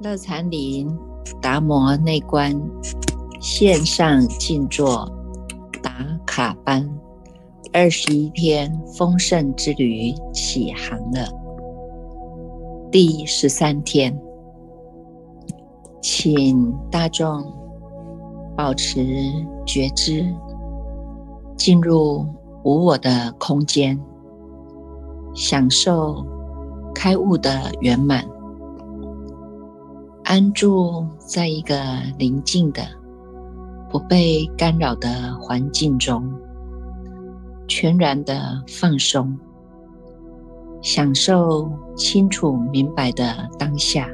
乐禅林达摩内观线上静坐打卡班，二十一天丰盛之旅起航了。第十三天，请大众保持觉知，进入无我的空间，享受开悟的圆满。安住在一个宁静的、不被干扰的环境中，全然的放松，享受清楚明白的当下。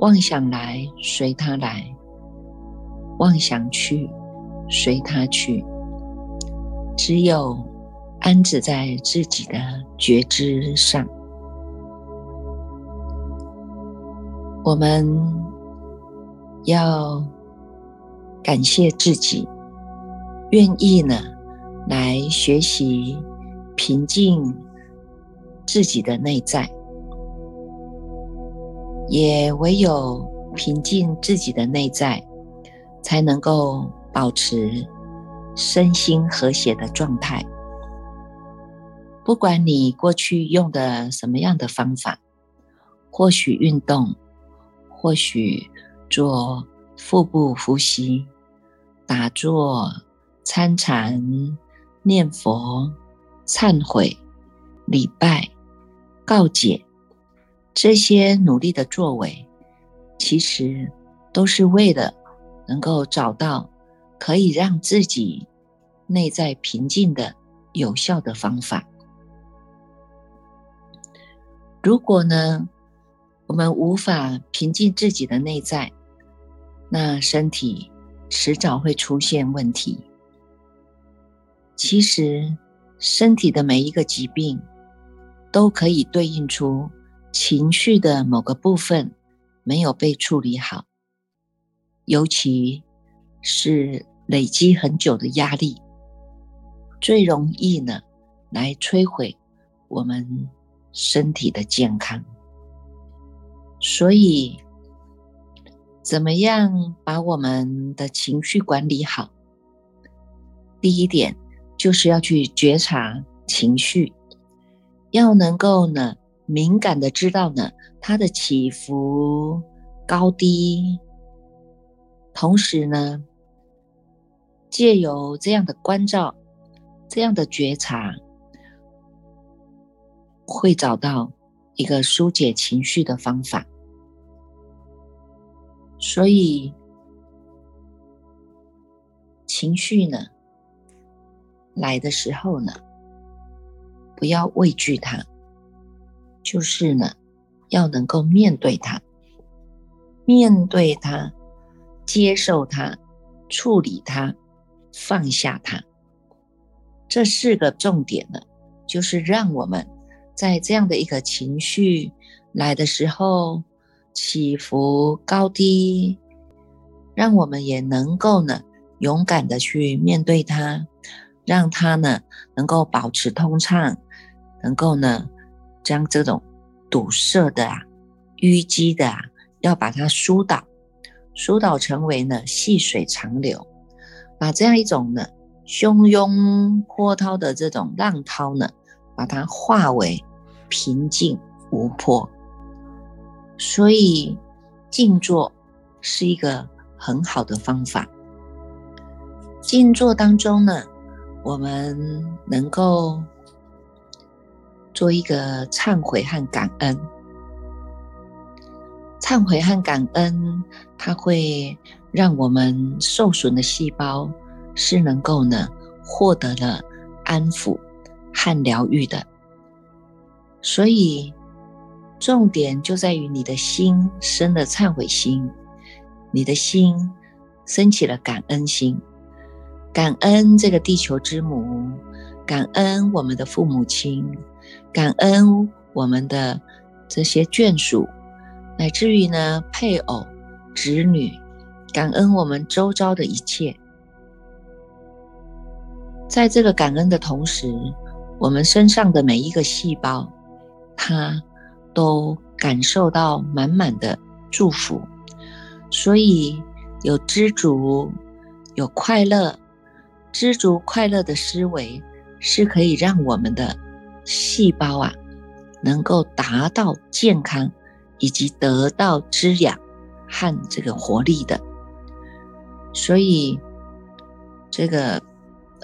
妄想来，随它来；妄想去，随它去。只有安止在自己的觉知上。我们要感谢自己，愿意呢来学习平静自己的内在，也唯有平静自己的内在，才能够保持身心和谐的状态。不管你过去用的什么样的方法，或许运动。或许做腹部呼吸、打坐、参禅、念佛、忏悔、礼拜、告解，这些努力的作为，其实都是为了能够找到可以让自己内在平静的有效的方法。如果呢？我们无法平静自己的内在，那身体迟早会出现问题。其实，身体的每一个疾病都可以对应出情绪的某个部分没有被处理好，尤其是累积很久的压力，最容易呢来摧毁我们身体的健康。所以，怎么样把我们的情绪管理好？第一点就是要去觉察情绪，要能够呢敏感的知道呢它的起伏高低，同时呢借由这样的关照、这样的觉察，会找到一个疏解情绪的方法。所以，情绪呢来的时候呢，不要畏惧它，就是呢，要能够面对它，面对它，接受它，处理它，放下它。这四个重点呢，就是让我们在这样的一个情绪来的时候。起伏高低，让我们也能够呢勇敢的去面对它，让它呢能够保持通畅，能够呢将这种堵塞的啊、淤积的啊，要把它疏导，疏导成为呢细水长流，把这样一种呢汹涌波涛的这种浪涛呢，把它化为平静无波。所以，静坐是一个很好的方法。静坐当中呢，我们能够做一个忏悔和感恩。忏悔和感恩，它会让我们受损的细胞是能够呢获得了安抚和疗愈的。所以。重点就在于你的心生了忏悔心，你的心升起了感恩心，感恩这个地球之母，感恩我们的父母亲，感恩我们的这些眷属，乃至于呢配偶、子女，感恩我们周遭的一切。在这个感恩的同时，我们身上的每一个细胞，它。都感受到满满的祝福。所以有知足、有快乐、知足快乐的思维，是可以让我们的细胞啊，能够达到健康，以及得到滋养和这个活力的。所以，这个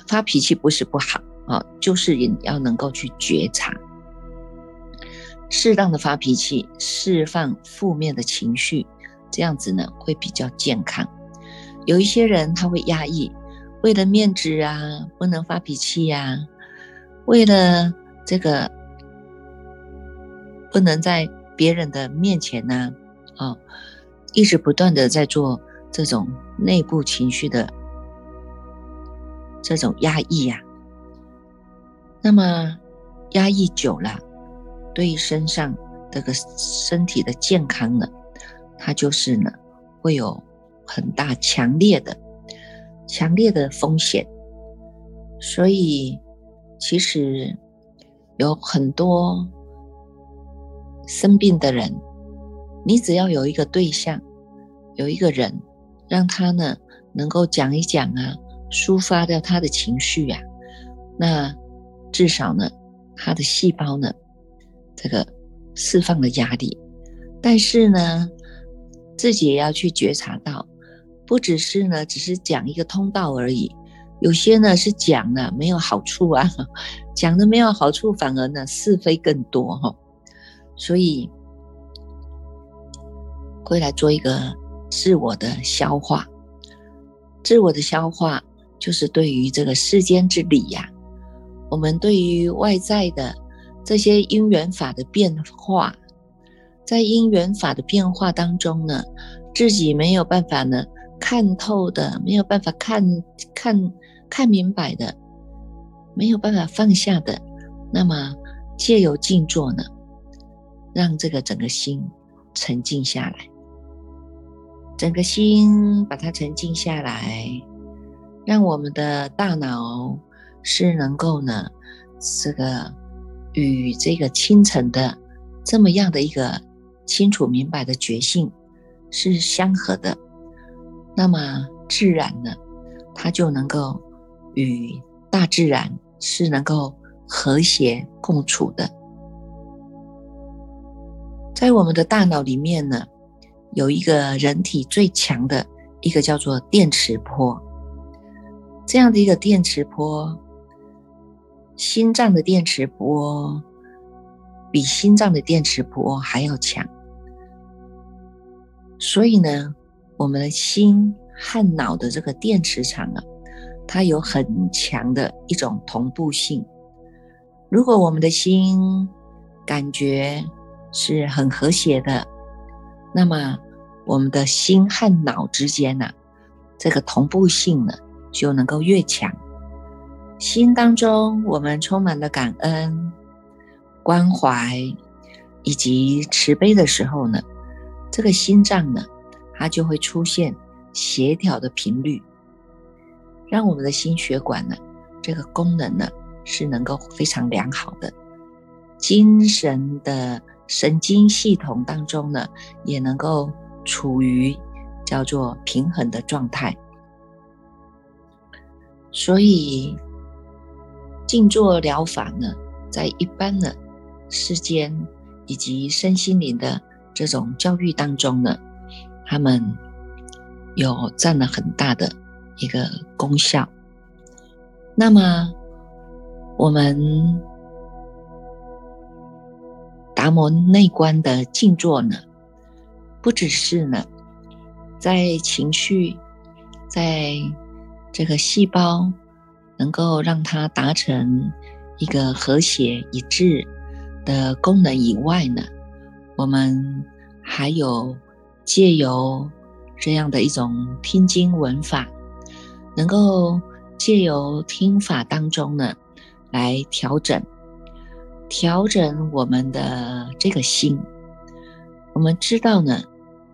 发脾气不是不好啊，就是也要能够去觉察，适当的发脾气，释放负面的情绪，这样子呢会比较健康。有一些人他会压抑，为了面子啊，不能发脾气呀，为了这个不能在别人的面前呢，啊，一直不断的在做。这种内部情绪的这种压抑呀，那么压抑久了，对身上这个身体的健康呢，它就是呢会有很大强烈的强烈的风险。所以其实有很多生病的人，你只要有一个对象，有一个人。让他呢能够讲一讲啊，抒发掉他的情绪呀，那至少呢，他的细胞呢，这个释放了压力。但是呢，自己也要去觉察到，不只是呢，只是讲一个通道而已。有些呢是讲了没有好处啊，讲的没有好处，反而呢是非更多哈。所以，归来做一个。自我的消化，自我的消化就是对于这个世间之理呀。我们对于外在的这些因缘法的变化，在因缘法的变化当中呢，自己没有办法呢看透的，没有办法看看看明白的，没有办法放下的，那么借由静坐呢，让这个整个心沉静下来。整个心把它沉静下来，让我们的大脑是能够呢，这个与这个清晨的这么样的一个清楚明白的觉性是相合的，那么自然呢，它就能够与大自然是能够和谐共处的，在我们的大脑里面呢。有一个人体最强的一个叫做电磁波，这样的一个电磁波，心脏的电磁波比心脏的电磁波还要强。所以呢，我们的心和脑的这个电磁场啊，它有很强的一种同步性。如果我们的心感觉是很和谐的。那么，我们的心和脑之间呢，这个同步性呢，就能够越强。心当中我们充满了感恩、关怀以及慈悲的时候呢，这个心脏呢，它就会出现协调的频率，让我们的心血管呢，这个功能呢，是能够非常良好的，精神的。神经系统当中呢，也能够处于叫做平衡的状态。所以，静坐疗法呢，在一般的世间以及身心灵的这种教育当中呢，他们有占了很大的一个功效。那么，我们。达摩内观的静坐呢，不只是呢，在情绪，在这个细胞能够让它达成一个和谐一致的功能以外呢，我们还有借由这样的一种听经闻法，能够借由听法当中呢，来调整。调整我们的这个心，我们知道呢，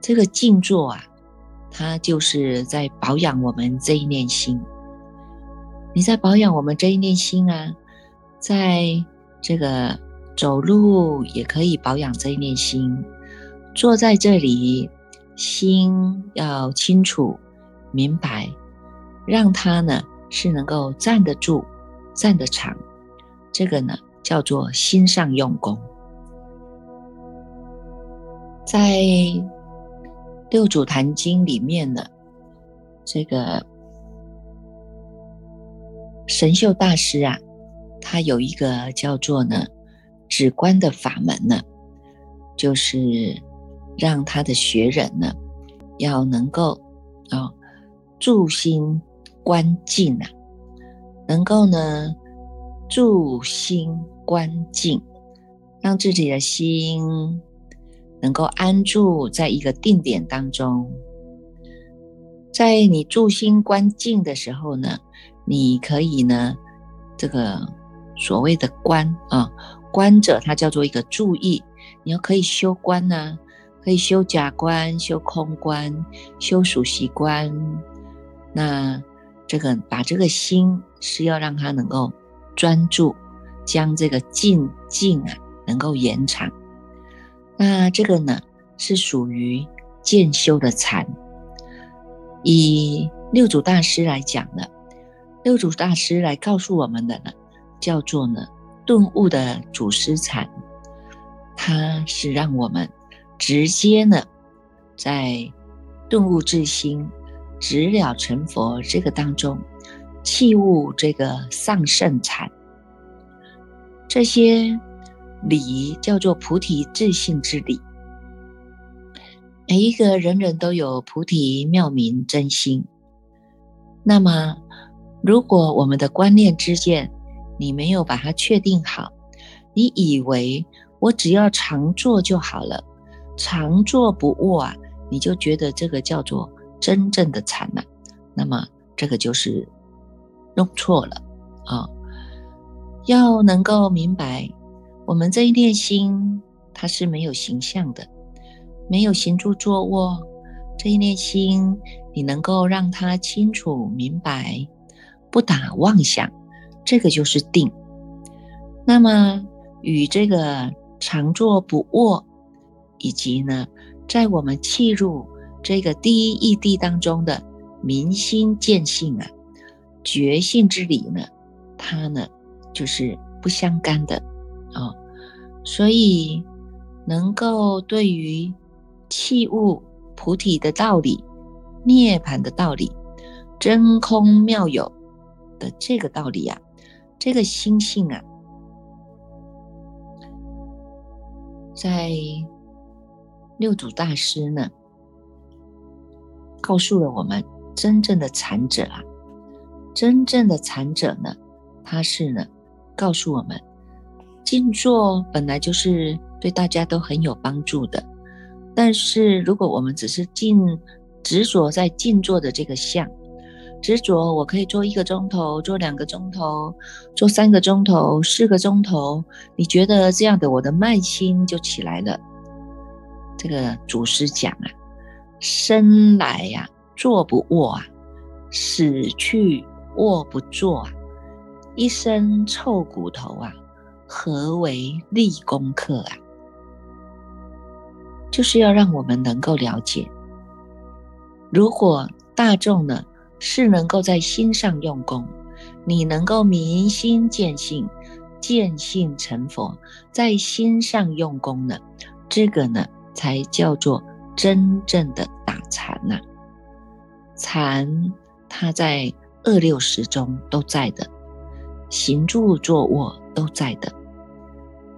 这个静坐啊，它就是在保养我们这一念心。你在保养我们这一念心啊，在这个走路也可以保养这一念心，坐在这里，心要清楚明白，让它呢是能够站得住、站得长。这个呢叫做心上用功。在《六祖坛经》里面呢，这个神秀大师啊，他有一个叫做呢止观的法门呢，就是。让他的学人呢，要能够啊，住心观静啊，能够呢，住心观静，让自己的心能够安住在一个定点当中。在你住心观静的时候呢，你可以呢，这个所谓的观啊，观者他叫做一个注意，你要可以修观呢。可以修假观、修空观、修属习观。那这个把这个心是要让它能够专注，将这个静静啊能够延长。那这个呢是属于渐修的禅。以六祖大师来讲呢，六祖大师来告诉我们的呢，叫做呢顿悟的祖师禅，它是让我们。直接呢，在顿悟之心、直了成佛这个当中，器物这个上圣禅，这些理叫做菩提自性之理。每一个人人都有菩提妙明真心。那么，如果我们的观念之见，你没有把它确定好，你以为我只要常做就好了。常坐不卧啊，你就觉得这个叫做真正的禅了。那么这个就是弄错了啊！要能够明白，我们这一念心它是没有形象的，没有行住坐卧。这一念心，你能够让它清楚明白，不打妄想，这个就是定。那么与这个常坐不卧。以及呢，在我们契入这个第一义谛当中的明心见性啊，觉性之理呢，它呢就是不相干的啊。所以能够对于器物菩提的道理、涅盘的道理、真空妙有的这个道理啊，这个心性啊，在。六祖大师呢，告诉了我们真正的禅者啊，真正的禅者呢，他是呢，告诉我们，静坐本来就是对大家都很有帮助的，但是如果我们只是静执着在静坐的这个相，执着我可以做一个钟头，做两个钟头，做三个钟头，四个钟头，你觉得这样的我的慢心就起来了？这个祖师讲啊，生来呀坐不卧啊，死去卧不坐啊，一身臭骨头啊，何为立功课啊？就是要让我们能够了解，如果大众呢是能够在心上用功，你能够明心见性，见性成佛，在心上用功呢，这个呢。才叫做真正的打禅呐！禅，它在二六十中都在的，行住坐卧都在的。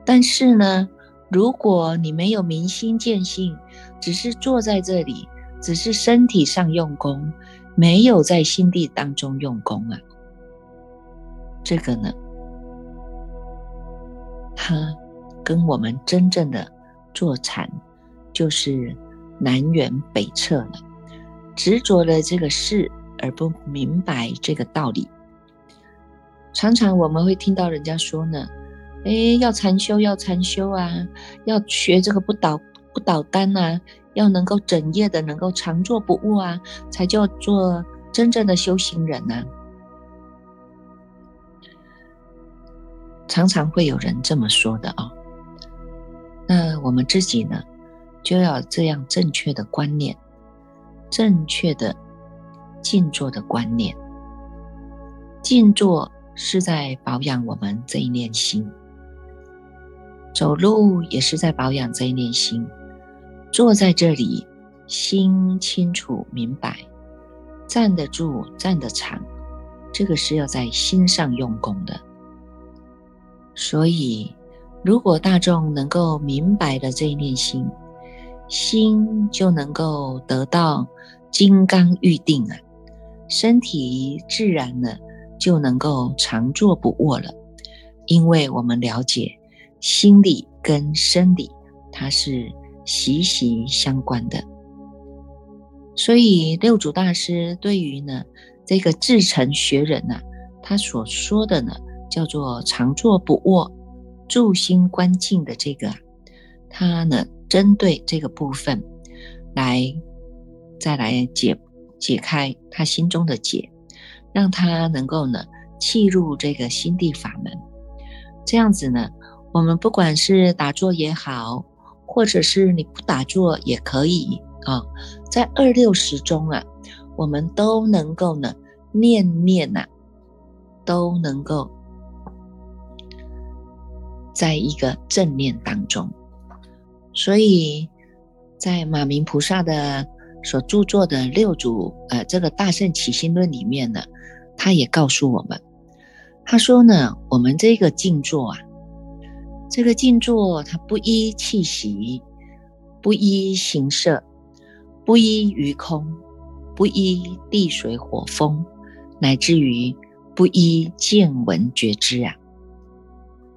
但是呢，如果你没有明心见性，只是坐在这里，只是身体上用功，没有在心地当中用功啊，这个呢，它跟我们真正的坐禅。就是南辕北辙了，执着了这个事而不明白这个道理。常常我们会听到人家说呢：“哎，要禅修，要禅修啊，要学这个不倒不倒单啊，要能够整夜的能够常坐不误啊，才叫做真正的修行人呢。”常常会有人这么说的啊。那我们自己呢？就要这样正确的观念，正确的静坐的观念。静坐是在保养我们这一念心，走路也是在保养这一念心。坐在这里，心清楚明白，站得住，站得长，这个是要在心上用功的。所以，如果大众能够明白了这一念心，心就能够得到金刚预定啊，身体自然的就能够常坐不卧了。因为我们了解心理跟生理它是息息相关的，所以六祖大师对于呢这个至诚学人呢，他所说的呢叫做常坐不卧、住心观静的这个，他呢。针对这个部分来再来解解开他心中的结，让他能够呢契入这个心地法门。这样子呢，我们不管是打坐也好，或者是你不打坐也可以啊，在二六十中啊，我们都能够呢念念呐，都能够在一个正念当中。所以，在马明菩萨的所著作的六祖呃这个大圣起心论里面呢，他也告诉我们，他说呢，我们这个静坐啊，这个静坐它不依气息，不依形色，不依于空，不依地水火风，乃至于不依见闻觉知啊，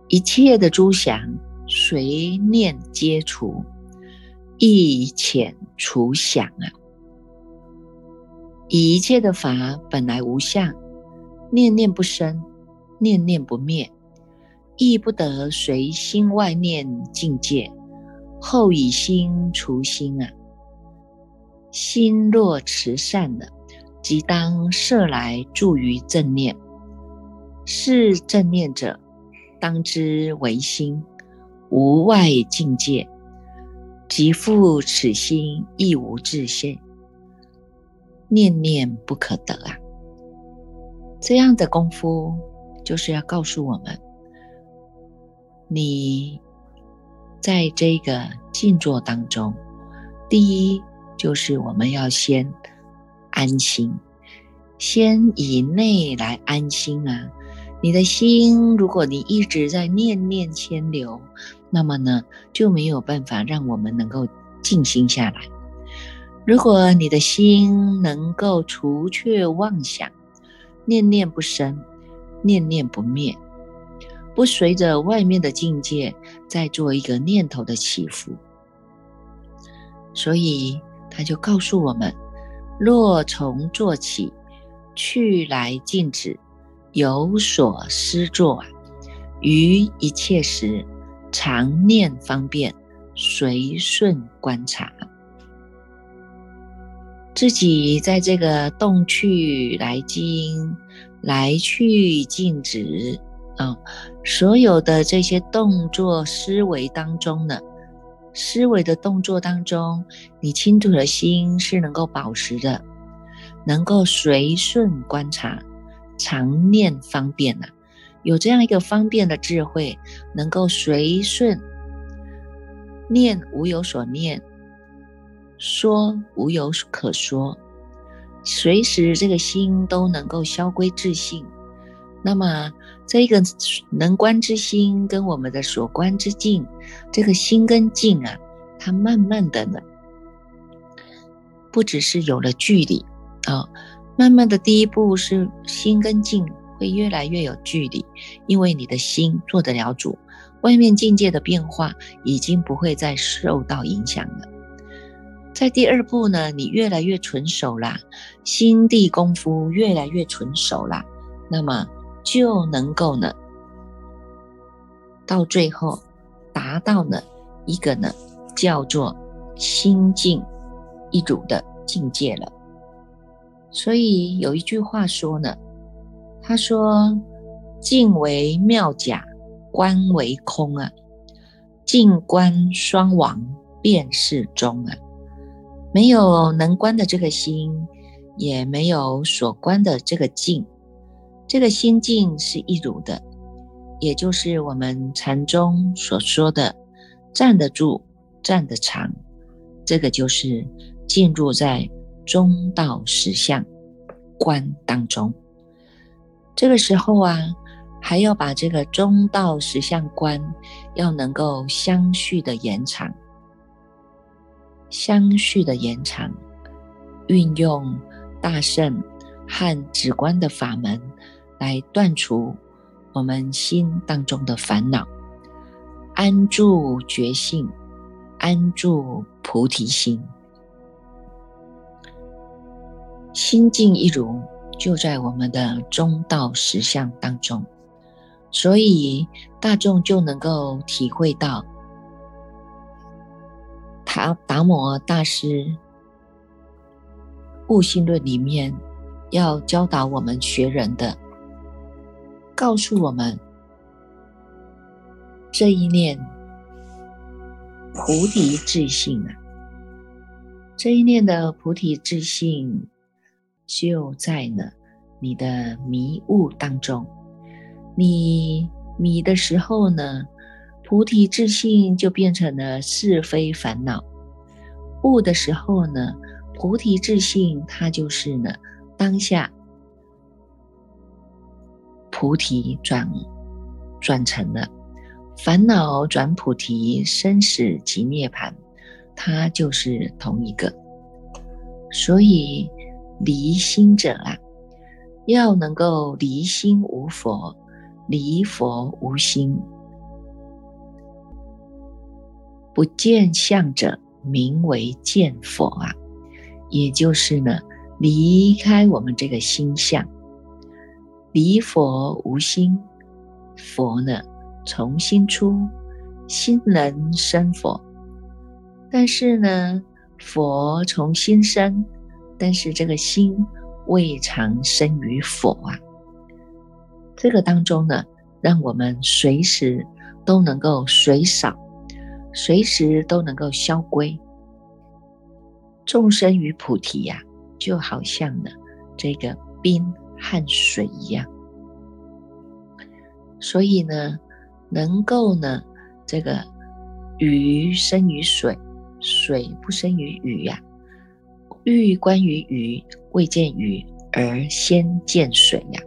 一切的诸想。随念皆除，一浅除想啊！一切的法本来无相，念念不生，念念不灭，亦不得随心外念境界。后以心除心啊！心若持善了，即当摄来助于正念。是正念者，当知为心。无外境界，即复此心亦无自现，念念不可得啊！这样的功夫，就是要告诉我们：你在这个静坐当中，第一就是我们要先安心，先以内来安心啊！你的心，如果你一直在念念牵流，那么呢，就没有办法让我们能够静心下来。如果你的心能够除却妄想，念念不生，念念不灭，不随着外面的境界再做一个念头的起伏，所以他就告诉我们：若从做起，去来静止。有所思作，于一切时常念方便，随顺观察，自己在这个动去来经、来去静止啊，所有的这些动作思维当中呢，思维的动作当中，你清楚的心是能够保持的，能够随顺观察。常念方便呐，有这样一个方便的智慧，能够随顺念无有所念，说无有可说，随时这个心都能够消归自性。那么这个能观之心跟我们的所观之境，这个心跟境啊，它慢慢的呢，不只是有了距离啊。慢慢的，第一步是心跟境会越来越有距离，因为你的心做得了主，外面境界的变化已经不会再受到影响了。在第二步呢，你越来越纯熟啦，心地功夫越来越纯熟啦，那么就能够呢，到最后达到了一个呢叫做心境一主的境界了。所以有一句话说呢，他说：“静为妙假，观为空啊，静观双亡，便是中啊，没有能观的这个心，也没有所观的这个境，这个心境是一如的，也就是我们禅宗所说的站得住、站得长，这个就是进入在中道实相观当中。这个时候啊，还要把这个中道实相观要能够相续的延长。相续的延长，运用大圣和止观的法门来断除我们心当中的烦恼，安住觉性，安住菩提心，心境一如，就在我们的中道实相当中，所以大众就能够体会到。达达摩大师《悟性论》里面要教导我们学人的，告诉我们这一念菩提智性啊，这一念的菩提智性就在呢你的迷雾当中，你迷的时候呢。菩提自信就变成了是非烦恼，悟的时候呢，菩提自信它就是呢当下菩提转转成了烦恼转菩提，生死即涅槃，它就是同一个。所以离心者啊，要能够离心无佛，离佛无心。不见相者，名为见佛啊，也就是呢，离开我们这个心相，离佛无心，佛呢从心出，心能生佛。但是呢，佛从心生，但是这个心未尝生于佛啊。这个当中呢，让我们随时都能够随扫。随时都能够消归，众生与菩提呀，就好像呢这个冰和水一样。所以呢，能够呢这个鱼生于水，水不生于鱼呀。欲观于鱼，未见鱼而先见水呀。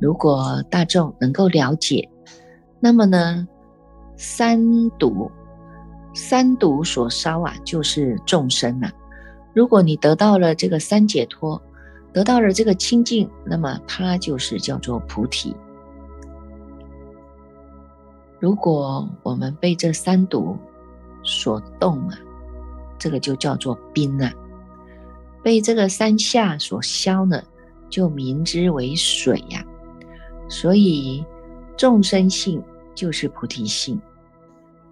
如果大众能够了解，那么呢？三毒，三毒所烧啊，就是众生呐。如果你得到了这个三解脱，得到了这个清净，那么它就是叫做菩提。如果我们被这三毒所动啊，这个就叫做冰啊；被这个三下所消呢，就名之为水呀。所以众生性就是菩提性。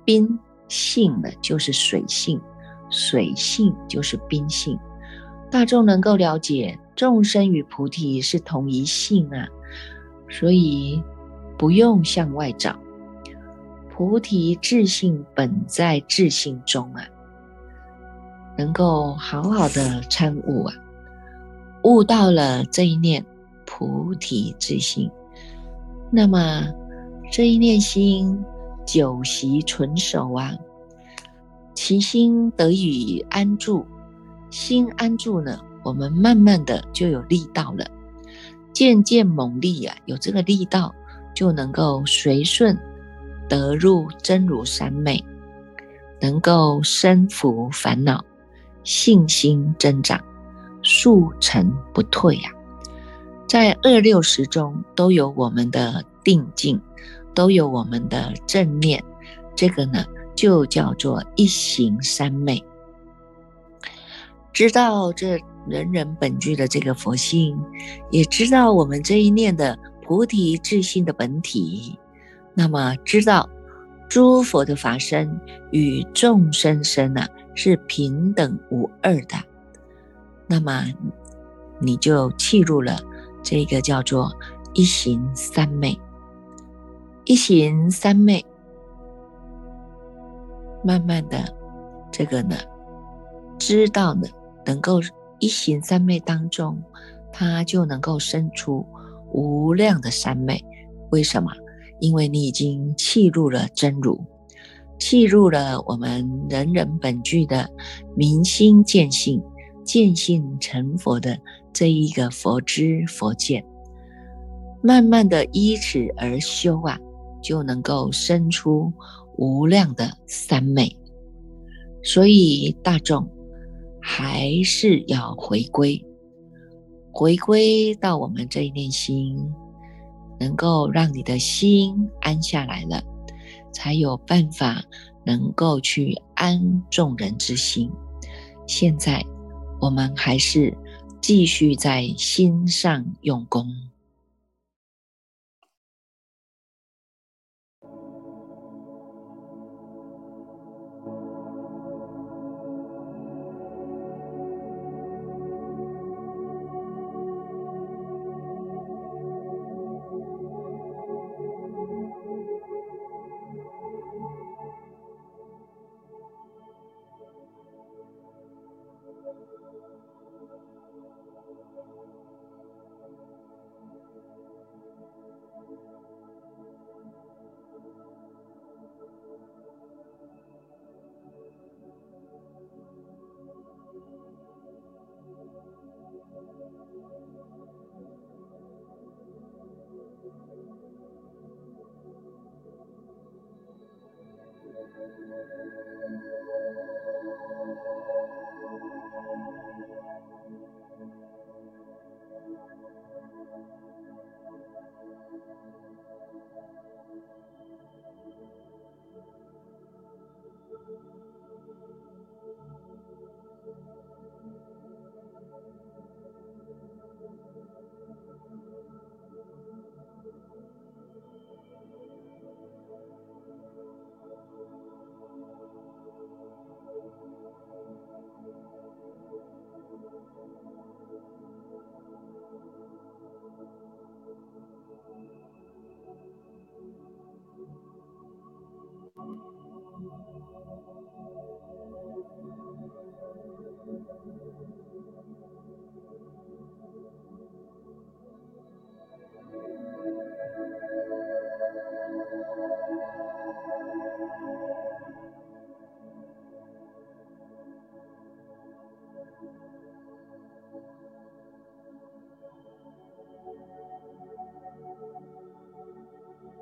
冰性呢，就是水性；水性就是冰性。大众能够了解众生与菩提是同一性啊，所以不用向外找。菩提智性本在智性中啊，能够好好的参悟啊，悟到了这一念菩提智性，那么这一念心。久习纯熟啊，其心得以安住，心安住呢，我们慢慢的就有力道了，渐渐猛力啊，有这个力道，就能够随顺得入真如三昧，能够身伏烦恼，信心增长，速成不退呀，在二六十中都有我们的定境。都有我们的正念，这个呢就叫做一行三昧。知道这人人本具的这个佛性，也知道我们这一念的菩提智性的本体，那么知道诸佛的法身与众生身啊是平等无二的，那么你就契入了这个叫做一行三昧。一行三昧，慢慢的，这个呢，知道呢，能够一行三昧当中，它就能够生出无量的三昧。为什么？因为你已经契入了真如，契入了我们人人本具的明心见性、见性成佛的这一个佛知佛见，慢慢的依此而修啊，就能够生出无量的三昧。所以大众还是要回归，回归到我们这一念心。能够让你的心安下来了，才有办法能够去安众人之心。现在我们还是继续在心上用功。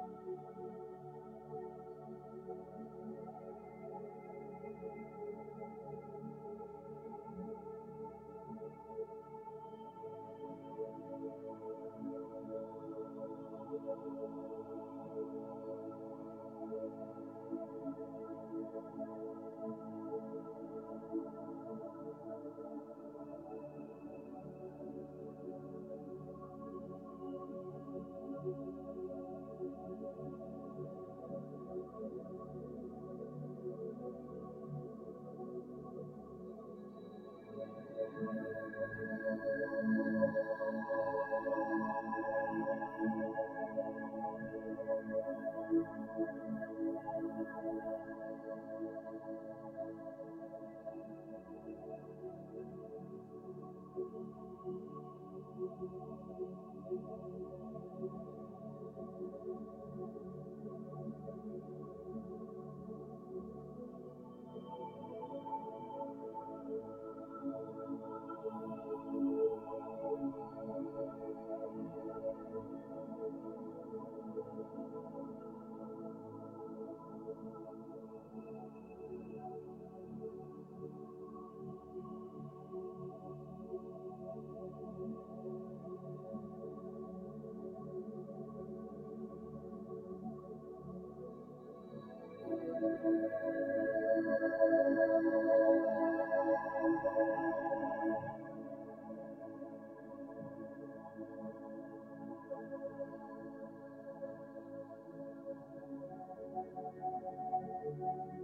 Thank you. Thank you.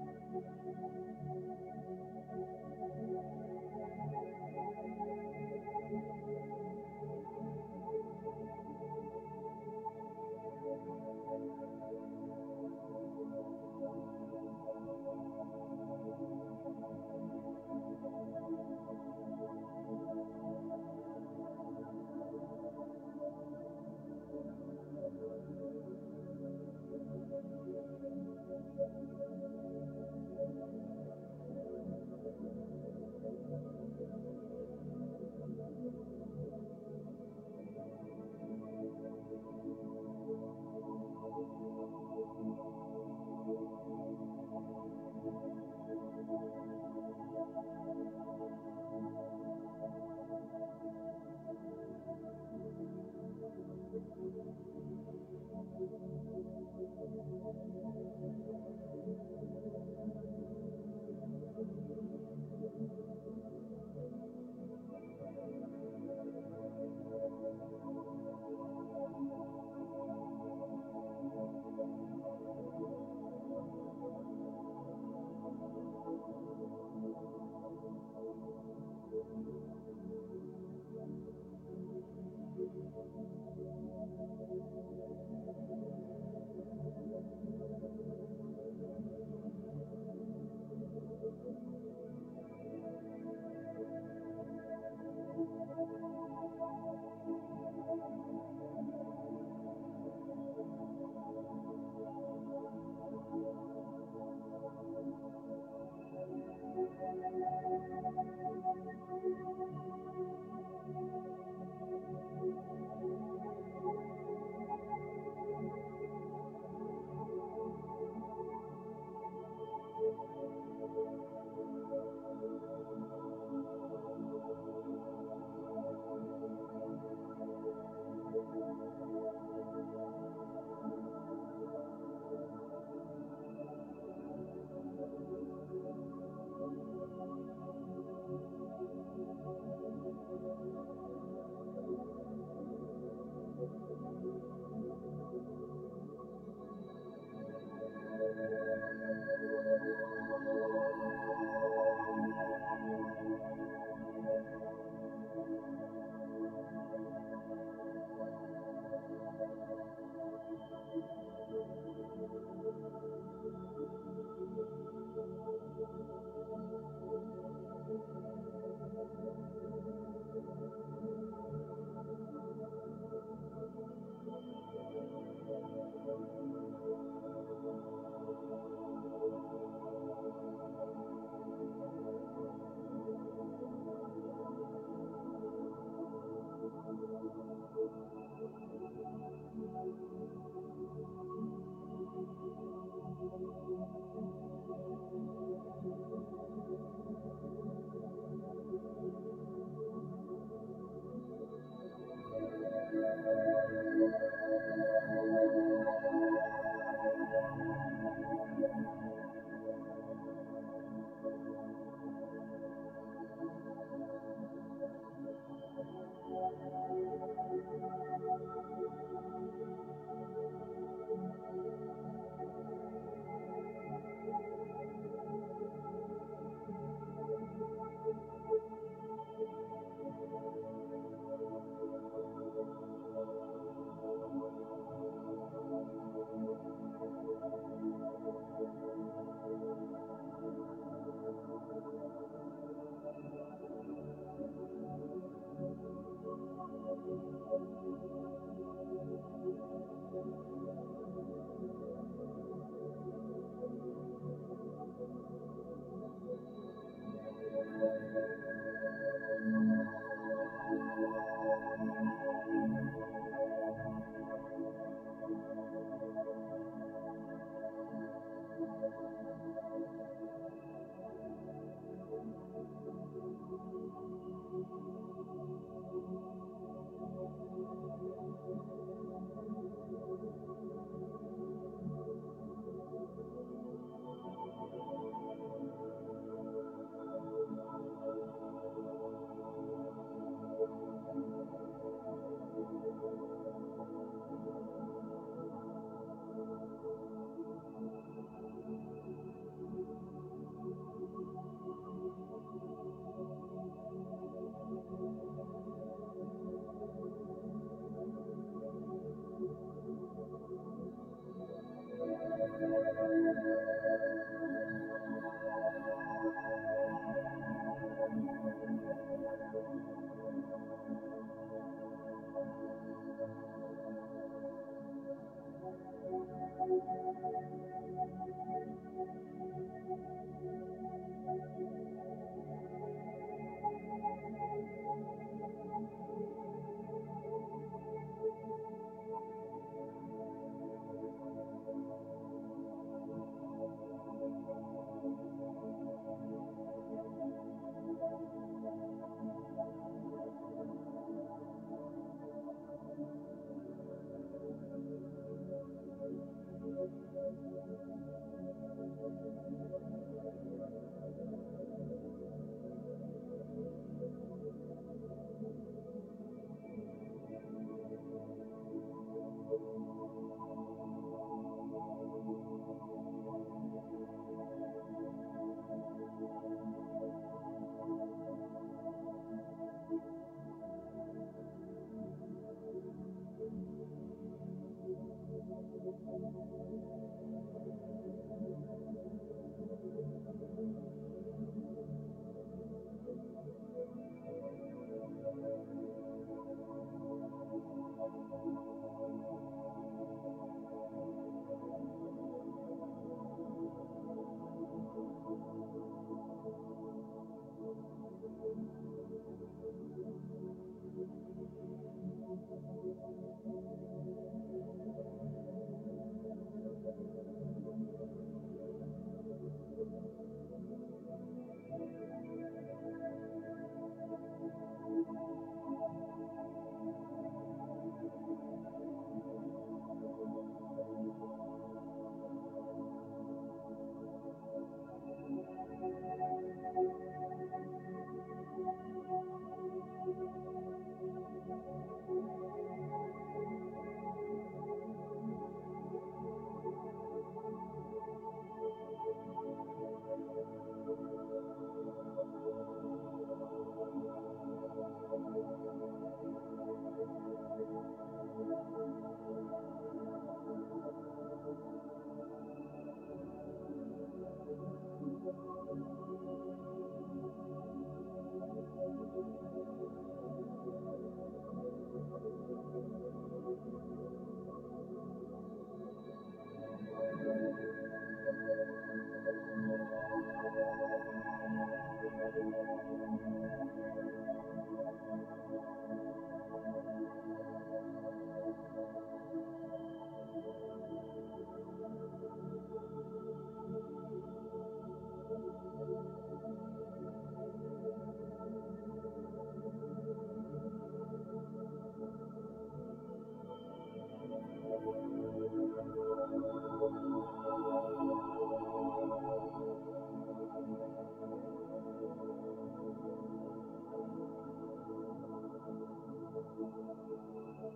Thank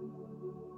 you.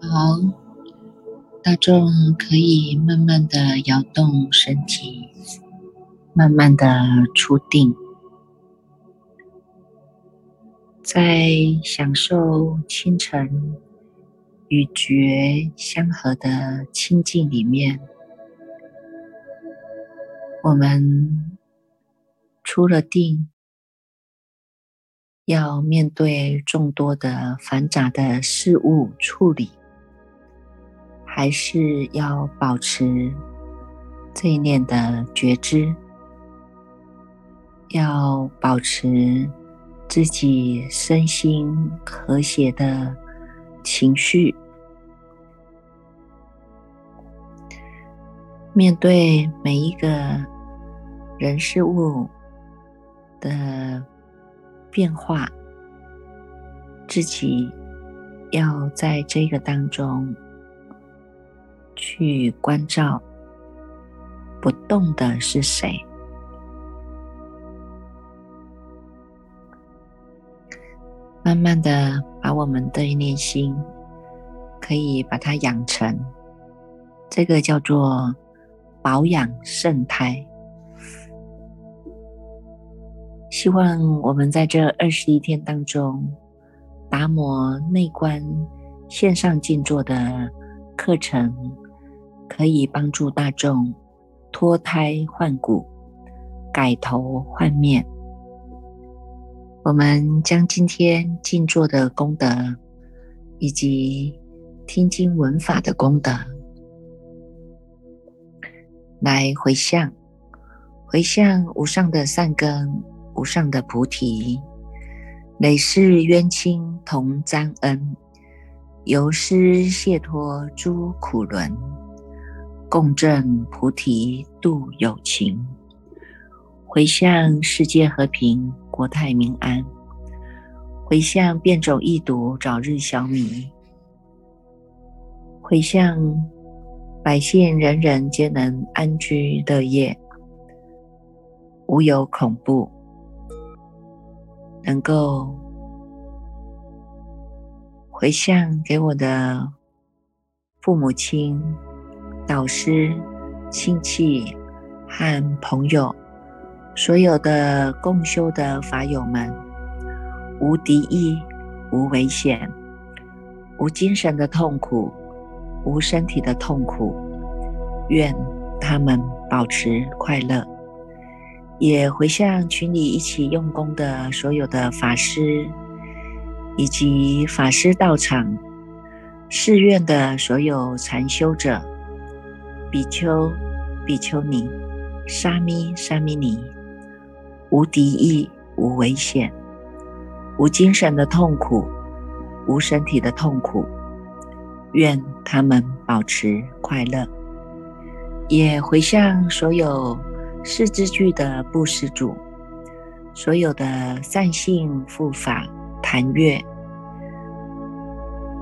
好，大众可以慢慢的摇动身体，慢慢的出定，在享受清晨与觉相合的清净里面，我们出了定，要面对众多的繁杂的事物处理。还是要保持这一念的觉知，要保持自己身心和谐的情绪，面对每一个人事物的变化，自己要在这个当中。去关照不动的是谁？慢慢的把我们的念心可以把它养成，这个叫做保养圣胎。希望我们在这二十一天当中，达摩内观线上静坐的课程。可以帮助大众脱胎换骨、改头换面。我们将今天静坐的功德，以及听经闻法的功德，来回向，回向无上的善根、无上的菩提，累世冤亲同沾恩，由师解脱诸苦轮。共振菩提度有情，回向世界和平国泰民安，回向变种疫毒早日消弭，回向百姓人人皆能安居乐业，无有恐怖，能够回向给我的父母亲。导师、亲戚和朋友，所有的共修的法友们，无敌意、无危险、无精神的痛苦、无身体的痛苦，愿他们保持快乐。也回向群里一起用功的所有的法师，以及法师道场、寺院的所有禅修者。比丘、比丘尼、沙弥、沙弥尼，无敌意、无危险、无精神的痛苦、无身体的痛苦，愿他们保持快乐。也回向所有四之具的布施主，所有的善信护法、檀月、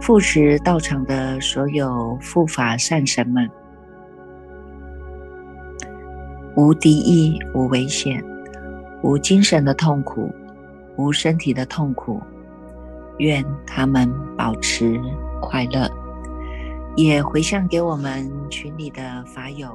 复持道场的所有护法善神们，无敌意，无危险，无精神的痛苦，无身体的痛苦。愿他们保持快乐，也回向给我们群里的法友。